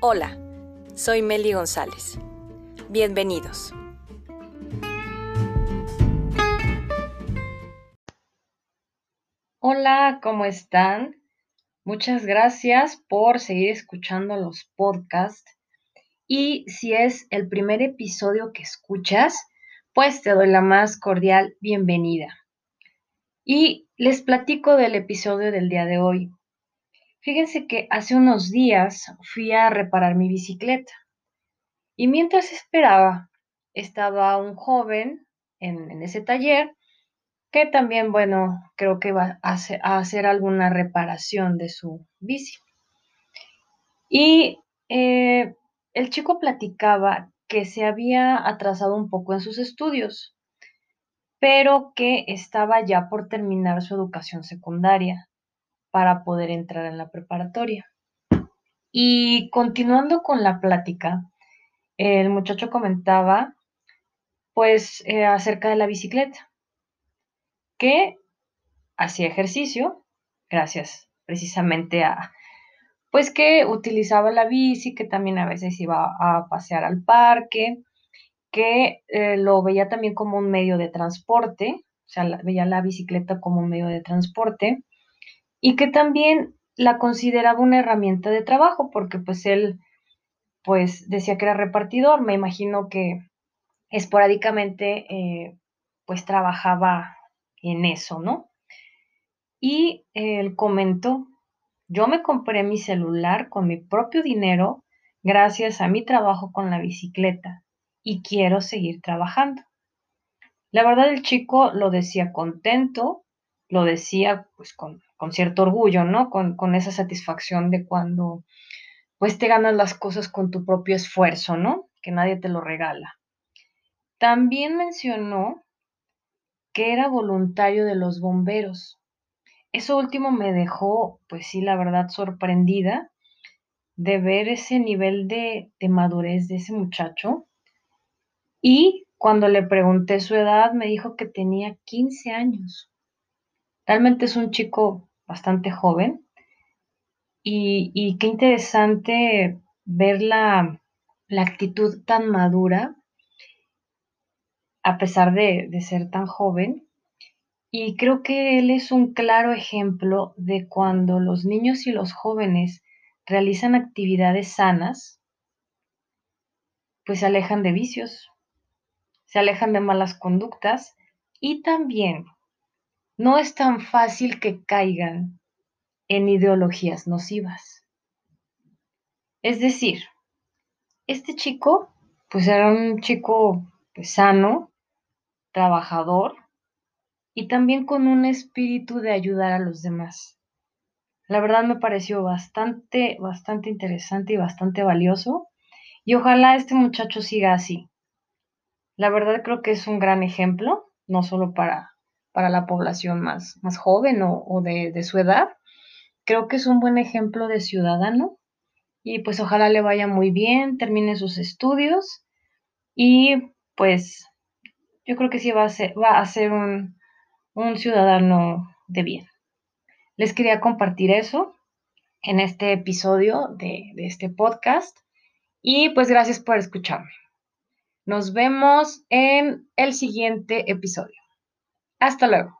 Hola, soy Meli González. Bienvenidos. Hola, ¿cómo están? Muchas gracias por seguir escuchando los podcasts. Y si es el primer episodio que escuchas, pues te doy la más cordial bienvenida. Y les platico del episodio del día de hoy. Fíjense que hace unos días fui a reparar mi bicicleta y mientras esperaba estaba un joven en, ese taller que también, bueno, creo que va a hacer, alguna reparación de su bici. Y eh, el chico platicaba que se había atrasado un poco en sus estudios, pero que estaba ya por terminar su educación secundaria para poder entrar en la preparatoria. Y continuando con la plática, el muchacho comentaba pues eh, acerca de la bicicleta, que hacía ejercicio, gracias precisamente a, pues que utilizaba la bici, que también a veces iba a pasear al parque, que eh, lo veía también como un medio de transporte, o sea, veía la bicicleta como un medio de transporte, y que también la consideraba una herramienta de trabajo, porque pues él pues decía que era repartidor, me imagino que esporádicamente eh, pues trabajaba en eso, ¿no? Y él comentó, yo me compré mi celular con mi propio dinero gracias a mi trabajo con la bicicleta y quiero seguir trabajando. La verdad el chico lo decía contento, lo decía pues con, cierto orgullo, ¿no? Con, con, esa satisfacción de cuando pues te ganas las cosas con tu propio esfuerzo, ¿no? Que nadie te lo regala. También mencionó que era voluntario de los bomberos. Eso último me dejó, pues sí, la verdad, sorprendida de ver ese nivel de, de madurez de ese muchacho. Y cuando le pregunté su edad, me dijo que tenía 15 años. Realmente es un chico bastante joven y, qué interesante ver la, actitud tan madura a pesar de, ser tan joven. Y creo que él es un claro ejemplo de cuando los niños y los jóvenes realizan actividades sanas, pues se alejan de vicios, se alejan de malas conductas y también no es tan fácil que caigan en ideologías nocivas. Es decir, este chico, pues era un chico pues, sano, trabajador y también con un espíritu de ayudar a los demás. La verdad me pareció bastante, bastante interesante y bastante valioso y ojalá este muchacho siga así. La verdad creo que es un gran ejemplo, no solo para para la población más, más joven o, de, de su edad. Creo que es un buen ejemplo de ciudadano y pues ojalá le vaya muy bien, termine sus estudios y pues yo creo que sí va a ser, va a un, un ciudadano de bien. Les quería compartir eso en este episodio de, de, este podcast y pues gracias por escucharme. Nos vemos en el siguiente episodio. Hasta luego.